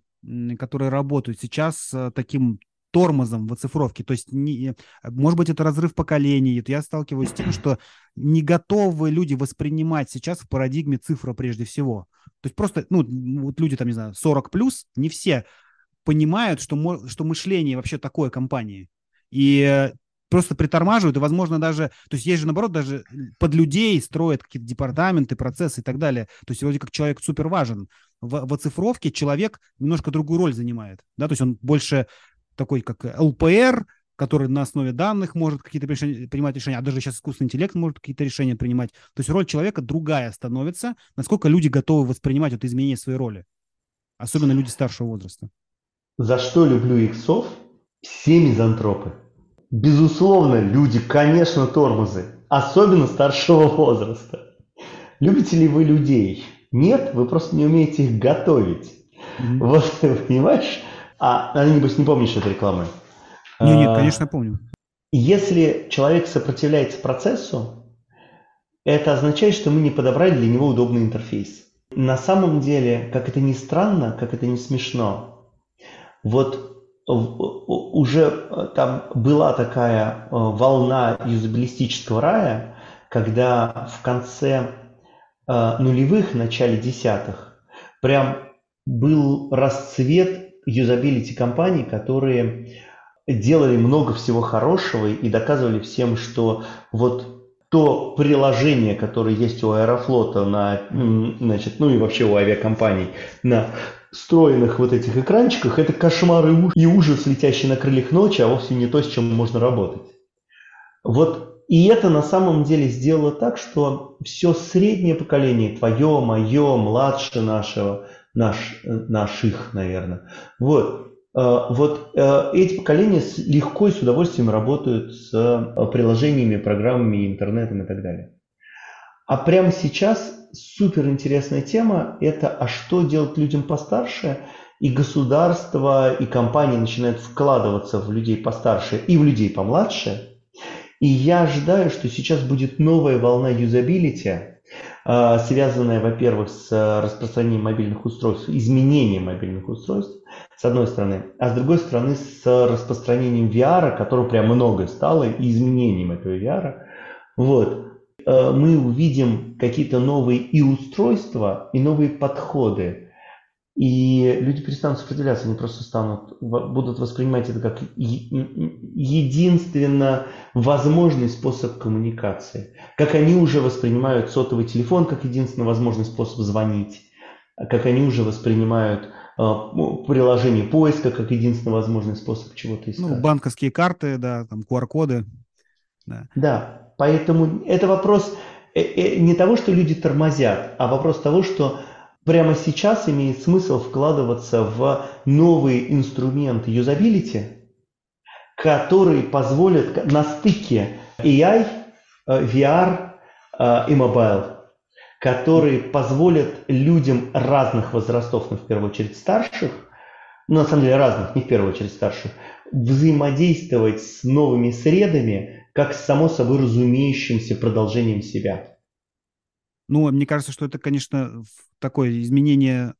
Speaker 1: которые работают сейчас э, таким тормозом в оцифровке. То есть, не, может быть, это разрыв поколений. Я сталкиваюсь с тем, что не готовы люди воспринимать сейчас в парадигме цифра прежде всего. То есть просто, ну, вот люди там, не знаю, 40 плюс, не все понимают, что, что мышление вообще такое компании. И э, просто притормаживают, и, возможно, даже, то есть есть же, наоборот, даже под людей строят какие-то департаменты, процессы и так далее. То есть вроде как человек супер важен. В, в оцифровке человек немножко другую роль занимает, да, то есть он больше такой, как ЛПР, который на основе данных может какие-то решения, принимать решения, а даже сейчас искусственный интеллект может какие-то решения принимать. То есть роль человека другая становится, насколько люди готовы воспринимать это изменение своей роли, особенно люди старшего возраста.
Speaker 2: За что люблю иксов? Все мизантропы. Безусловно, люди, конечно, тормозы, особенно старшего возраста. Любите ли вы людей? Нет, вы просто не умеете их готовить. Mm-hmm. Вот, понимаешь? А, а небось, не помнишь этой рекламы?
Speaker 1: Нет, нет, а, конечно, помню.
Speaker 2: Если человек сопротивляется процессу, это означает, что мы не подобрали для него удобный интерфейс. На самом деле, как это ни странно, как это не смешно, вот уже там была такая э, волна юзабилистического рая, когда в конце э, нулевых, начале десятых, прям был расцвет юзабилити компаний, которые делали много всего хорошего и доказывали всем, что вот то приложение, которое есть у Аэрофлота на, значит, ну и вообще у авиакомпаний на встроенных вот этих экранчиках, это кошмар и ужас, летящий на крыльях ночи, а вовсе не то, с чем можно работать. Вот и это на самом деле сделало так, что все среднее поколение, твое, мое, младше нашего, наш, наших, наверное, вот, э, вот э, эти поколения легко и с удовольствием работают с э, приложениями, программами, интернетом и так далее. А прямо сейчас супер интересная тема – это а что делать людям постарше, и государство, и компании начинают вкладываться в людей постарше и в людей помладше. И я ожидаю, что сейчас будет новая волна юзабилити, а, связанная, во-первых, с распространением мобильных устройств, изменением мобильных устройств, с одной стороны, а с другой стороны, с распространением VR, которого прям много стало, и изменением этого VR. Вот. Э, мы увидим какие-то новые и устройства, и новые подходы. И люди перестанут сопротивляться, они просто станут, будут воспринимать это как единственно возможный способ коммуникации. Как они уже воспринимают сотовый телефон как единственно возможный способ звонить. Как они уже воспринимают э, приложение поиска как единственно возможный способ чего-то искать. Ну,
Speaker 1: банковские карты, да, там QR-коды.
Speaker 2: Да. да, Поэтому это вопрос э, э, не того, что люди тормозят, а вопрос того, что прямо сейчас имеет смысл вкладываться в новые инструменты юзабилити, которые позволят на стыке AI, э, VR и mobile, которые позволят людям разных возрастов, но в первую очередь старших, ну, на самом деле разных, не в первую очередь старших, взаимодействовать с новыми средами, как само собой разумеющимся продолжением себя.
Speaker 1: Ну, мне кажется, что это, конечно, такое изменение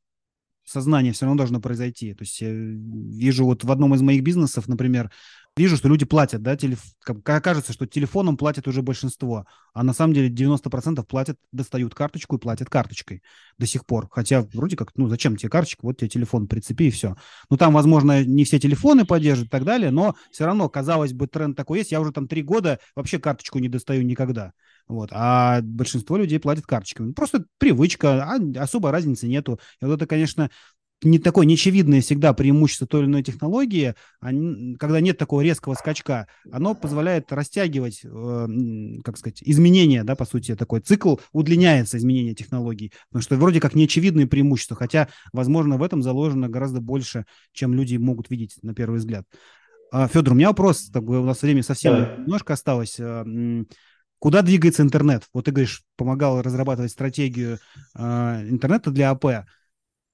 Speaker 1: сознания все равно должно произойти. То есть я вижу вот в одном из моих бизнесов, например, вижу, что люди платят, да, телеф... кажется, что телефоном платят уже большинство, а на самом деле 90% платят, достают карточку и платят карточкой до сих пор. Хотя вроде как, ну зачем тебе карточка, вот тебе телефон прицепи и все. Ну там, возможно, не все телефоны поддерживают и так далее, но все равно, казалось бы, тренд такой есть. Я уже там три года вообще карточку не достаю никогда. Вот. А большинство людей платят карточками. Просто привычка, а особой разницы нету. И вот это, конечно, не такое неочевидное всегда преимущество той или иной технологии, они, когда нет такого резкого скачка, оно позволяет растягивать, э, как сказать, изменения, да, по сути, такой цикл удлиняется изменение технологий, потому что вроде как неочевидные преимущества, хотя, возможно, в этом заложено гораздо больше, чем люди могут видеть на первый взгляд. А, Федор, у меня вопрос, так, у нас время совсем да. немножко осталось. А, куда двигается интернет? Вот ты говоришь, помогал разрабатывать стратегию э, интернета для АП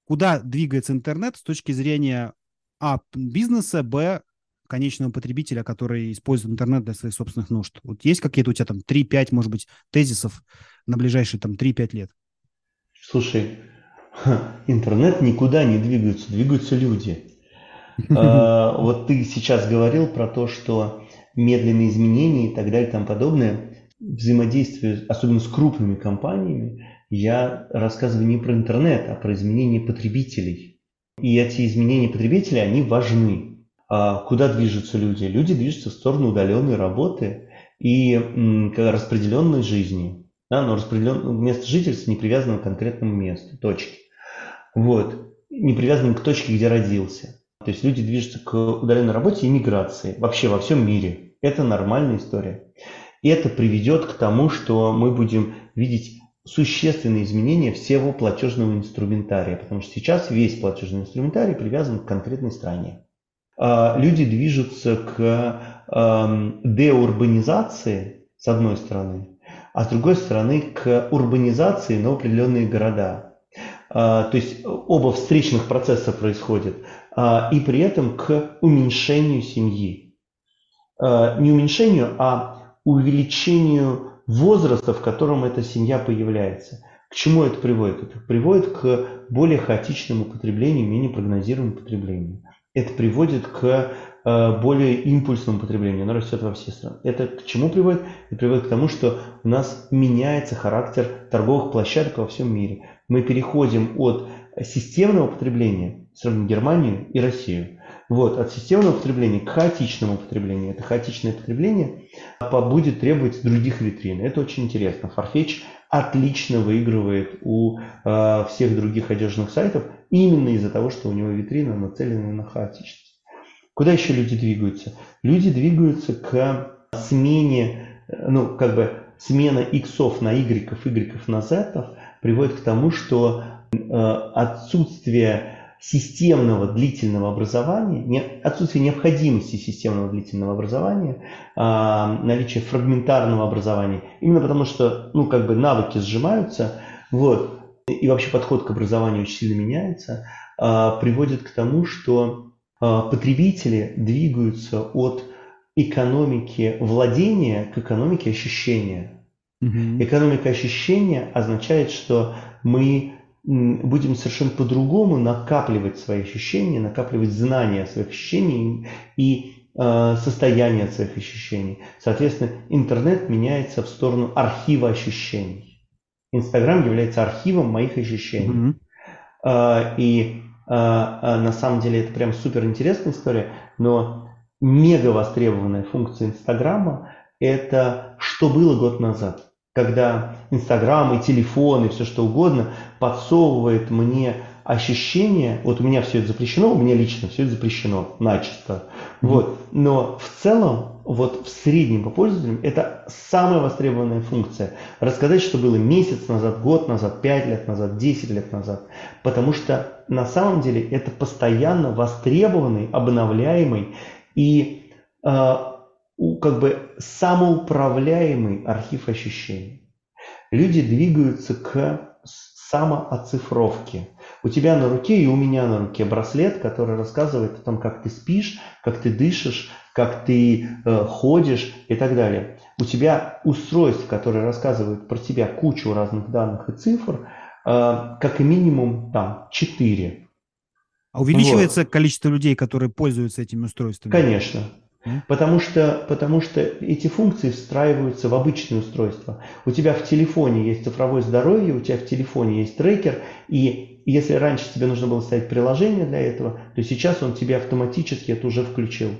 Speaker 1: куда двигается интернет с точки зрения а. бизнеса, б. конечного потребителя, который использует интернет для своих собственных нужд. Вот есть какие-то у тебя там 3-5, может быть, тезисов на ближайшие там 3-5 лет?
Speaker 2: Слушай, интернет никуда не двигается, двигаются люди. А, вот ты сейчас говорил про то, что медленные изменения и так далее и тому подобное, взаимодействие, особенно с крупными компаниями, я рассказываю не про интернет, а про изменения потребителей. И эти изменения потребителей, они важны. А куда движутся люди? Люди движутся в сторону удаленной работы и распределенной жизни. Да, но распределен... место жительства не привязано к конкретному месту, точке. Вот. Не привязано к точке, где родился. То есть люди движутся к удаленной работе и миграции. Вообще во всем мире. Это нормальная история. И это приведет к тому, что мы будем видеть существенные изменения всего платежного инструментария, потому что сейчас весь платежный инструментарий привязан к конкретной стране. э, люди движутся к э, деурбанизации, с одной стороны, а с другой стороны к урбанизации на определенные города. Э, то есть оба встречных процесса происходят. Э, и при этом к уменьшению семьи. Не уменьшению, а увеличению возраста, в котором эта семья появляется. К чему это приводит? Это приводит к более хаотичному потреблению, менее прогнозируемому потреблению. Это приводит к э, более импульсному потреблению, оно растет во все страны. Это к чему приводит? Это приводит к тому, что у нас меняется характер торговых площадок во всем мире. Мы переходим от системного потребления, сравним Германию и Россию, вот, от системного потребления к хаотичному потреблению. Это хаотичное потребление будет требовать других витрин. Это очень интересно. Farfetch отлично выигрывает у э, всех других одежных сайтов именно из-за того, что у него витрина нацелена на хаотичность. Куда еще люди двигаются? Люди двигаются к смене, ну, как бы смена иксов на y, y на z приводит к тому, что э, отсутствие системного длительного образования, отсутствие необходимости системного длительного образования, а, наличие фрагментарного образования, именно потому что ну, как бы навыки сжимаются, вот, и вообще подход к образованию очень сильно меняется, а, приводит к тому, что а, потребители двигаются от экономики владения к экономике ощущения. Угу. Экономика ощущения означает, что мы будем совершенно по-другому накапливать свои ощущения, накапливать знания о своих ощущениях и э, состояние своих ощущений. Соответственно, интернет меняется в сторону архива ощущений. Инстаграм является архивом моих ощущений. Mm-hmm. Э, и э, э, на самом деле это прям супер интересная история, но мега востребованная функция Инстаграма это что было год назад когда Инстаграм и телефон и все что угодно подсовывает мне ощущение, вот у меня все это запрещено, у меня лично все это запрещено начисто, вот, но в целом, вот в среднем по пользователям, это самая востребованная функция. Рассказать, что было месяц назад, год назад, пять лет назад, десять лет назад, потому что на самом деле это постоянно востребованный, обновляемый и э, как бы самоуправляемый архив ощущений. Люди двигаются к самооцифровке. У тебя на руке и у меня на руке браслет, который рассказывает о том, как ты спишь, как ты дышишь, как ты э, ходишь и так далее. У тебя устройство, которое рассказывает про тебя кучу разных данных и цифр, э, как минимум там 4.
Speaker 1: А увеличивается вот. количество людей, которые пользуются этими устройствами?
Speaker 2: Конечно. Потому что, потому что эти функции встраиваются в обычные устройства. У тебя в телефоне есть цифровое здоровье, у тебя в телефоне есть трекер, и если раньше тебе нужно было ставить приложение для этого, то сейчас он тебе автоматически это уже включил.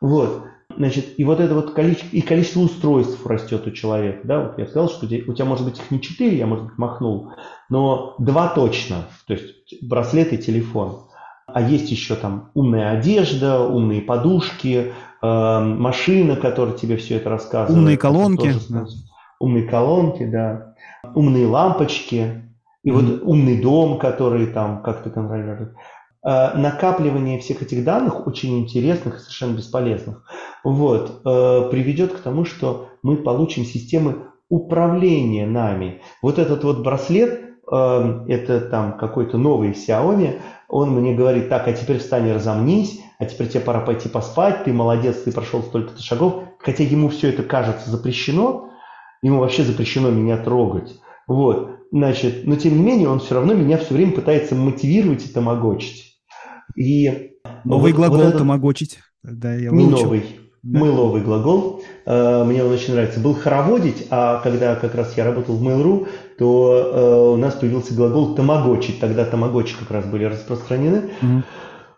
Speaker 2: Вот. Значит, и вот это вот количество, и количество устройств растет у человека. Да? Вот я сказал, что у тебя может быть их не четыре, я, может быть, махнул, но два точно. То есть браслет и телефон. А есть еще там умная одежда, умные подушки, машина, которая тебе все это рассказывает.
Speaker 1: Умные колонки.
Speaker 2: Да. Умные колонки, да. Умные лампочки. И mm-hmm. вот умный дом, который там как-то контролирует. Э, накапливание всех этих данных, очень интересных и совершенно бесполезных, вот, э, приведет к тому, что мы получим системы управления нами. Вот этот вот браслет, это там какой-то новый Xiaomi, он мне говорит, так, а теперь встань и разомнись, а теперь тебе пора пойти поспать, ты молодец, ты прошел столько-то шагов. Хотя ему все это кажется запрещено, ему вообще запрещено меня трогать. Вот, значит, но тем не менее он все равно меня все время пытается мотивировать и тамагочить.
Speaker 1: И новый вот, глагол вот этот... тамагочить.
Speaker 2: Да, я не новый. Мыловый глагол. Э, мне он очень нравится. Был хороводить, а когда как раз я работал в Mail.ru, то э, у нас появился глагол тамагочить. Тогда тамагочи как раз были распространены. Mm-hmm.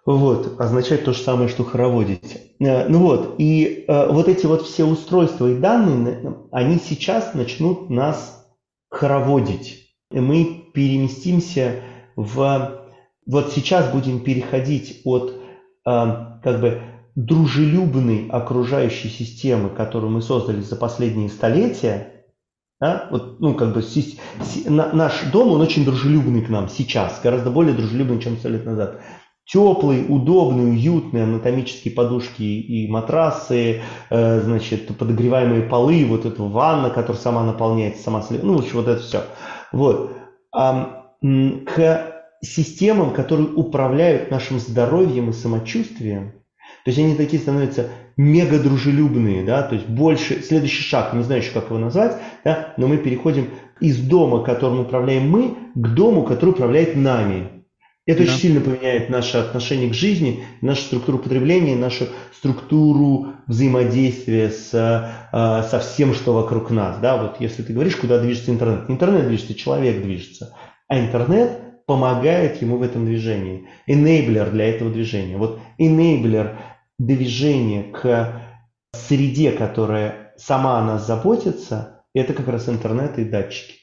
Speaker 2: Вот, означает то же самое, что хороводить. Э, ну вот, и вот эти вот все устройства и данные, они сейчас начнут нас хороводить. И мы переместимся в... Вот сейчас будем переходить от как бы дружелюбной окружающей системы, которую мы создали за последние столетия, да? Вот, ну, как бы си, си, на, наш дом, он очень дружелюбный к нам сейчас, гораздо более дружелюбный, чем сто лет назад. теплые, удобные, уютные анатомические подушки и матрасы, э, значит, подогреваемые полы, вот эта ванна, которая сама наполняется, сама, ну, вот это все. Вот. К системам, которые управляют нашим здоровьем и самочувствием, то есть они такие становятся мега дружелюбные, да, то есть больше, следующий шаг, не знаю еще как его назвать, да, но мы переходим из дома, которым управляем мы, к дому, который управляет нами. Это да. очень сильно поменяет наше отношение к жизни, нашу структуру потребления, нашу структуру взаимодействия с, э, со всем, что вокруг нас. Да? Вот если ты говоришь, куда движется интернет, не интернет движется, человек движется. А интернет помогает ему в этом движении. Enabler для этого движения. Вот enabler движения к среде, которая сама о нас заботится, это как раз интернет и датчики.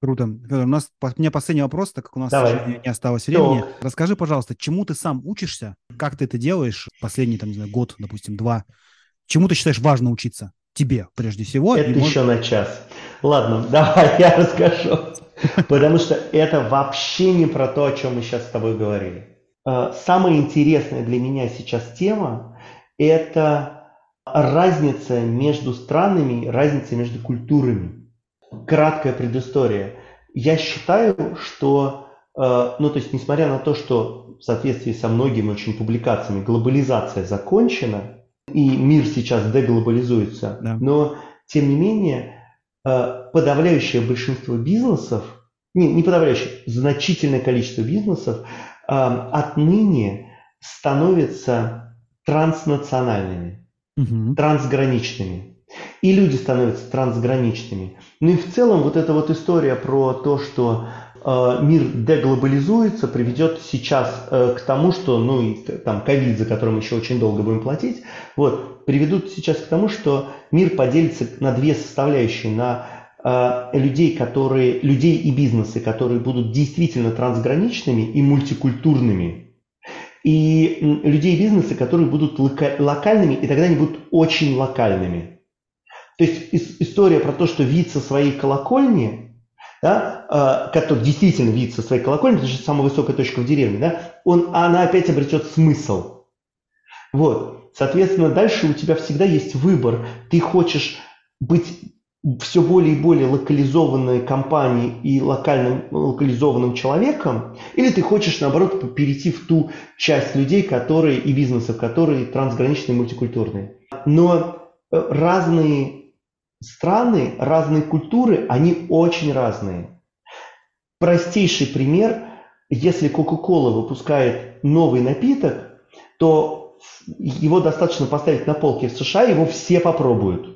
Speaker 1: Круто. У нас у меня последний вопрос, так как у нас Давай. не осталось времени. Все. Расскажи, пожалуйста, чему ты сам учишься? Как ты это делаешь последний, там, не знаю, год, допустим, два? Чему ты считаешь важно учиться? Тебе, прежде всего.
Speaker 2: Это еще может... на час. Ладно, давай я расскажу. Потому что это вообще не про то, о чем мы сейчас с тобой говорили. Э, самая интересная для меня сейчас тема – это разница между странами, разница между культурами краткая предыстория. Я считаю, что, э, ну то есть несмотря на то, что в соответствии со многими очень публикациями глобализация закончена, и мир сейчас деглобализуется, да. но тем не менее э, подавляющее большинство бизнесов, не, не подавляющее, значительное количество бизнесов отныне становятся транснациональными, угу. трансграничными. И люди становятся трансграничными. Ну и в целом вот эта вот история про то, что э, мир деглобализуется, приведет сейчас э, к тому, что, ну и там ковид, за которым еще очень долго будем платить, вот, приведут сейчас к тому, что мир поделится на две составляющие, на людей, которые, людей и бизнесы, которые будут действительно трансграничными и мультикультурными, и людей и бизнесы, которые будут локальными, и тогда они будут очень локальными. То есть история про то, что вид со своей колокольни, да, э, который действительно вид со своей колокольни, это же самая высокая точка в деревне, да, он, она опять обретет смысл. Вот. Соответственно, дальше у тебя всегда есть выбор. Ты хочешь быть все более и более локализованной компанией и локальным локализованным человеком, или ты хочешь, наоборот, перейти в ту часть людей, которые и бизнесов, которые трансграничные, мультикультурные. Но э, разные страны, разные культуры, они очень разные. Простейший пример, если Coca-Cola выпускает новый напиток, то его достаточно поставить на полке в США, его все попробуют.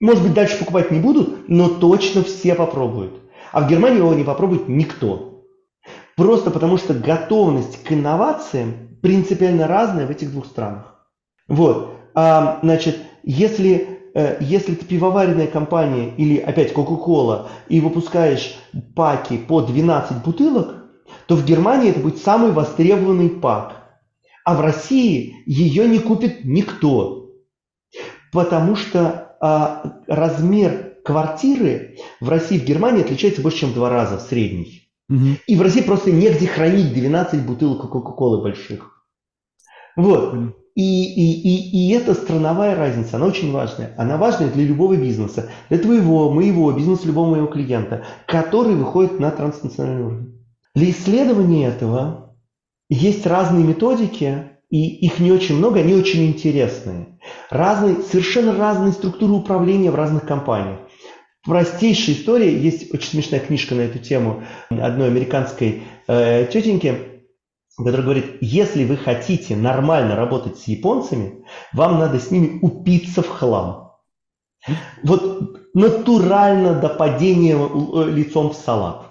Speaker 2: Может быть, дальше покупать не будут, но точно все попробуют. А в Германии его не попробует никто. Просто потому что готовность к инновациям принципиально разная в этих двух странах. Вот. А, значит, если Э, если ты пивоваренная компания или опять Coca-Cola и выпускаешь паки по 12 бутылок, то в Германии это будет самый востребованный пак. А в России ее не купит никто. Потому что а, размер квартиры в России и в Германии отличается больше, чем в два раза в средний. Угу. И в России просто негде хранить 12 бутылок Кока-Колы больших. Вот. И, и, и, и эта страновая разница, она очень важная. Она важная для любого бизнеса, для твоего, моего, бизнеса любого моего клиента, который выходит на транснациональный уровень. Для исследования этого есть разные методики, и их не очень много, они очень интересные. Разные, совершенно разные структуры управления в разных компаниях. Простейшая история, есть очень смешная книжка на эту тему одной американской э, тетеньки, который говорит, если вы хотите нормально работать с японцами, вам надо с ними упиться в хлам. Вот натурально до падения э, лицом в салат.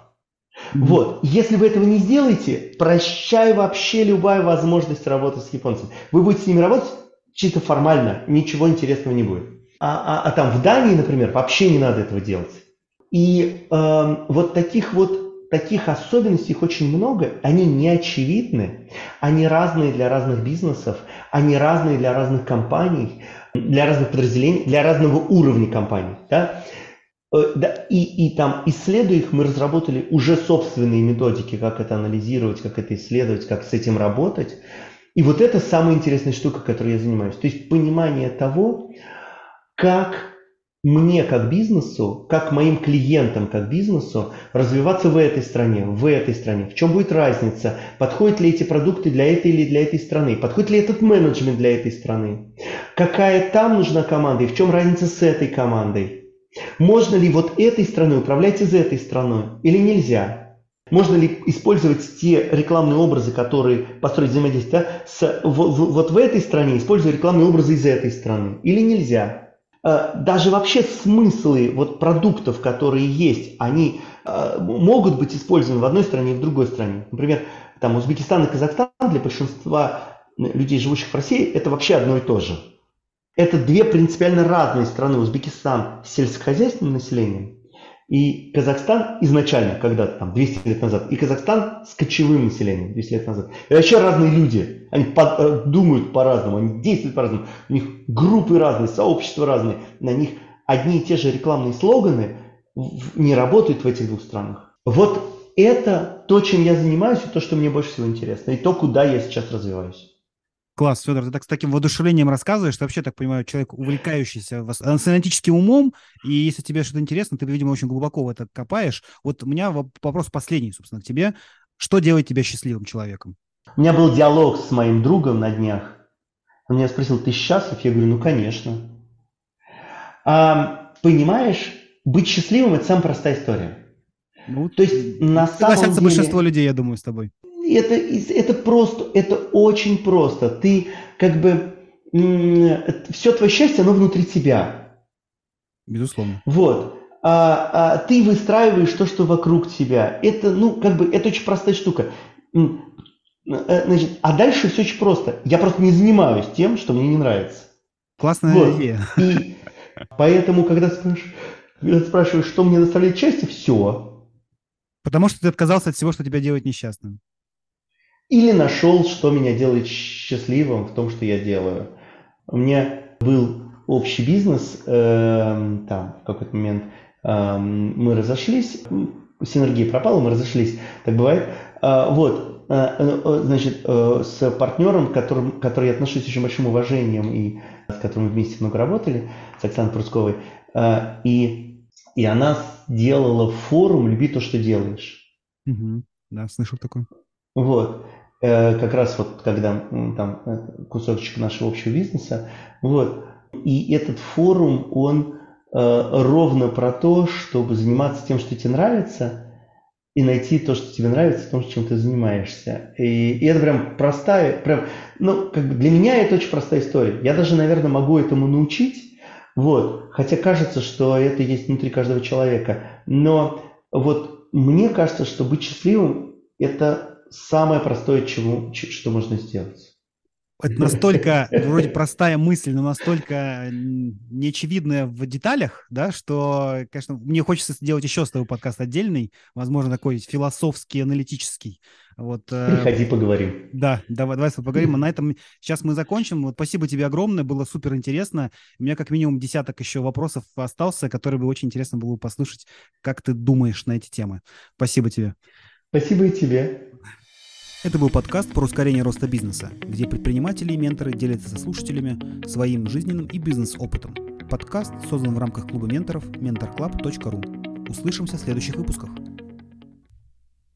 Speaker 2: Вот. Если вы этого не сделаете, прощай вообще любая возможность работать с японцами. Вы будете с ними работать чисто формально, ничего интересного не будет. А, а, а там в Дании, например, вообще не надо этого делать. И э, вот таких вот таких особенностей их очень много, они не очевидны, они разные для разных бизнесов, они разные для разных компаний, для разных подразделений, для разного уровня компаний. Да? Э, да, и, и там, исследуя их, мы разработали уже собственные методики, как это анализировать, как это исследовать, как с этим работать. И вот это самая интересная штука, которой я занимаюсь. То есть понимание того, как мне как бизнесу, как моим клиентам как бизнесу развиваться в этой стране, в этой стране. В чем будет разница? Подходят ли эти продукты для этой или для этой страны? Подходит ли этот менеджмент для этой страны? Какая там нужна команда и в чем разница с этой командой? Можно ли вот этой страной управлять из этой страной или нельзя? Можно ли использовать те рекламные образы, которые построить взаимодействие, да, с, в, в, вот в этой стране, используя рекламные образы из этой страны? Или нельзя? Э, даже вообще смыслы вот продуктов, которые есть, они э, могут быть использованы в одной стране и в другой стране. Например, там Узбекистан и Казахстан для большинства людей, живущих в России, это вообще одно и то же. Это две принципиально разные страны. Узбекистан с сельскохозяйственным населением и Казахстан изначально, когда-то там 200 лет назад, и Казахстан с кочевым населением 200 лет назад. Это вообще разные люди. Они по, э, думают по-разному, они действуют по-разному. У них группы разные, сообщества разные. На них одни и те же рекламные слоганы не работают в этих двух странах. Вот это то, чем я занимаюсь, и то, что мне больше всего интересно, и то, куда я сейчас развиваюсь.
Speaker 1: Класс, Федор, ты так с таким воодушевлением рассказываешь, что вообще, так понимаю, человек, увлекающийся с аналитическим умом, и если тебе что-то интересно, ты, видимо, очень глубоко в это копаешь. Вот у меня вопрос последний, собственно, к тебе. Что делает тебя счастливым человеком?
Speaker 2: У меня был диалог с моим другом на днях. Он меня спросил, ты счастлив? Я говорю, ну, конечно. А, понимаешь, быть счастливым – это самая простая история.
Speaker 1: Ну, То есть, на самом деле... большинство людей, я думаю, с тобой
Speaker 2: это, это просто, это очень просто. Ты как бы, все твое счастье, оно внутри тебя.
Speaker 1: Безусловно.
Speaker 2: Вот. А, а ты выстраиваешь то, что вокруг тебя. Это, ну, как бы, это очень простая штука. Э, значит, а дальше все очень просто. Я просто не занимаюсь тем, что мне не нравится.
Speaker 1: Классная вот. идея.
Speaker 2: И поэтому, когда спрашиваешь, когда спрашиваешь, что мне доставляет счастье, все.
Speaker 1: Потому что ты отказался от всего, что тебя делает несчастным.
Speaker 2: Или нашел, что меня делает счастливым в том, что я делаю. У меня был общий бизнес, э, там в какой-то момент э, мы разошлись, синергия пропала, мы разошлись, так бывает. Э, вот, э, э, значит, э, с партнером, которым, который я отношусь с очень большим уважением и с которым мы вместе много работали, с Оксаной Прусковой, э, и, и она сделала форум «Люби то, что делаешь».
Speaker 1: Угу. Да, слышал такой.
Speaker 2: Вот. Э, как раз вот когда там э, кусочек нашего общего бизнеса. Вот. И этот форум, он э, ровно про то, чтобы заниматься тем, что тебе нравится, и найти то, что тебе нравится в том, чем ты занимаешься. И, и это прям простая, прям, ну, как бы для меня это очень простая история. Я даже, наверное, могу этому научить, вот, хотя кажется, что это есть внутри каждого человека. Но вот мне кажется, что быть счастливым – это самое простое, чему, что можно сделать.
Speaker 1: Это настолько вроде простая мысль, но настолько неочевидная в деталях, да, что, конечно, мне хочется сделать еще с тобой подкаст отдельный, возможно, такой философский, аналитический. Вот,
Speaker 2: э, Приходи, поговорим.
Speaker 1: Да, давай, давай поговорим. А на этом сейчас мы закончим. Вот, спасибо тебе огромное, было супер интересно. У меня как минимум десяток еще вопросов остался, которые бы очень интересно было послушать, как ты думаешь на эти темы. Спасибо тебе.
Speaker 2: Спасибо и тебе.
Speaker 1: Это был подкаст про ускорение роста бизнеса, где предприниматели и менторы делятся со слушателями своим жизненным и бизнес-опытом. Подкаст создан в рамках клуба менторов mentorclub.ru. Услышимся в следующих выпусках.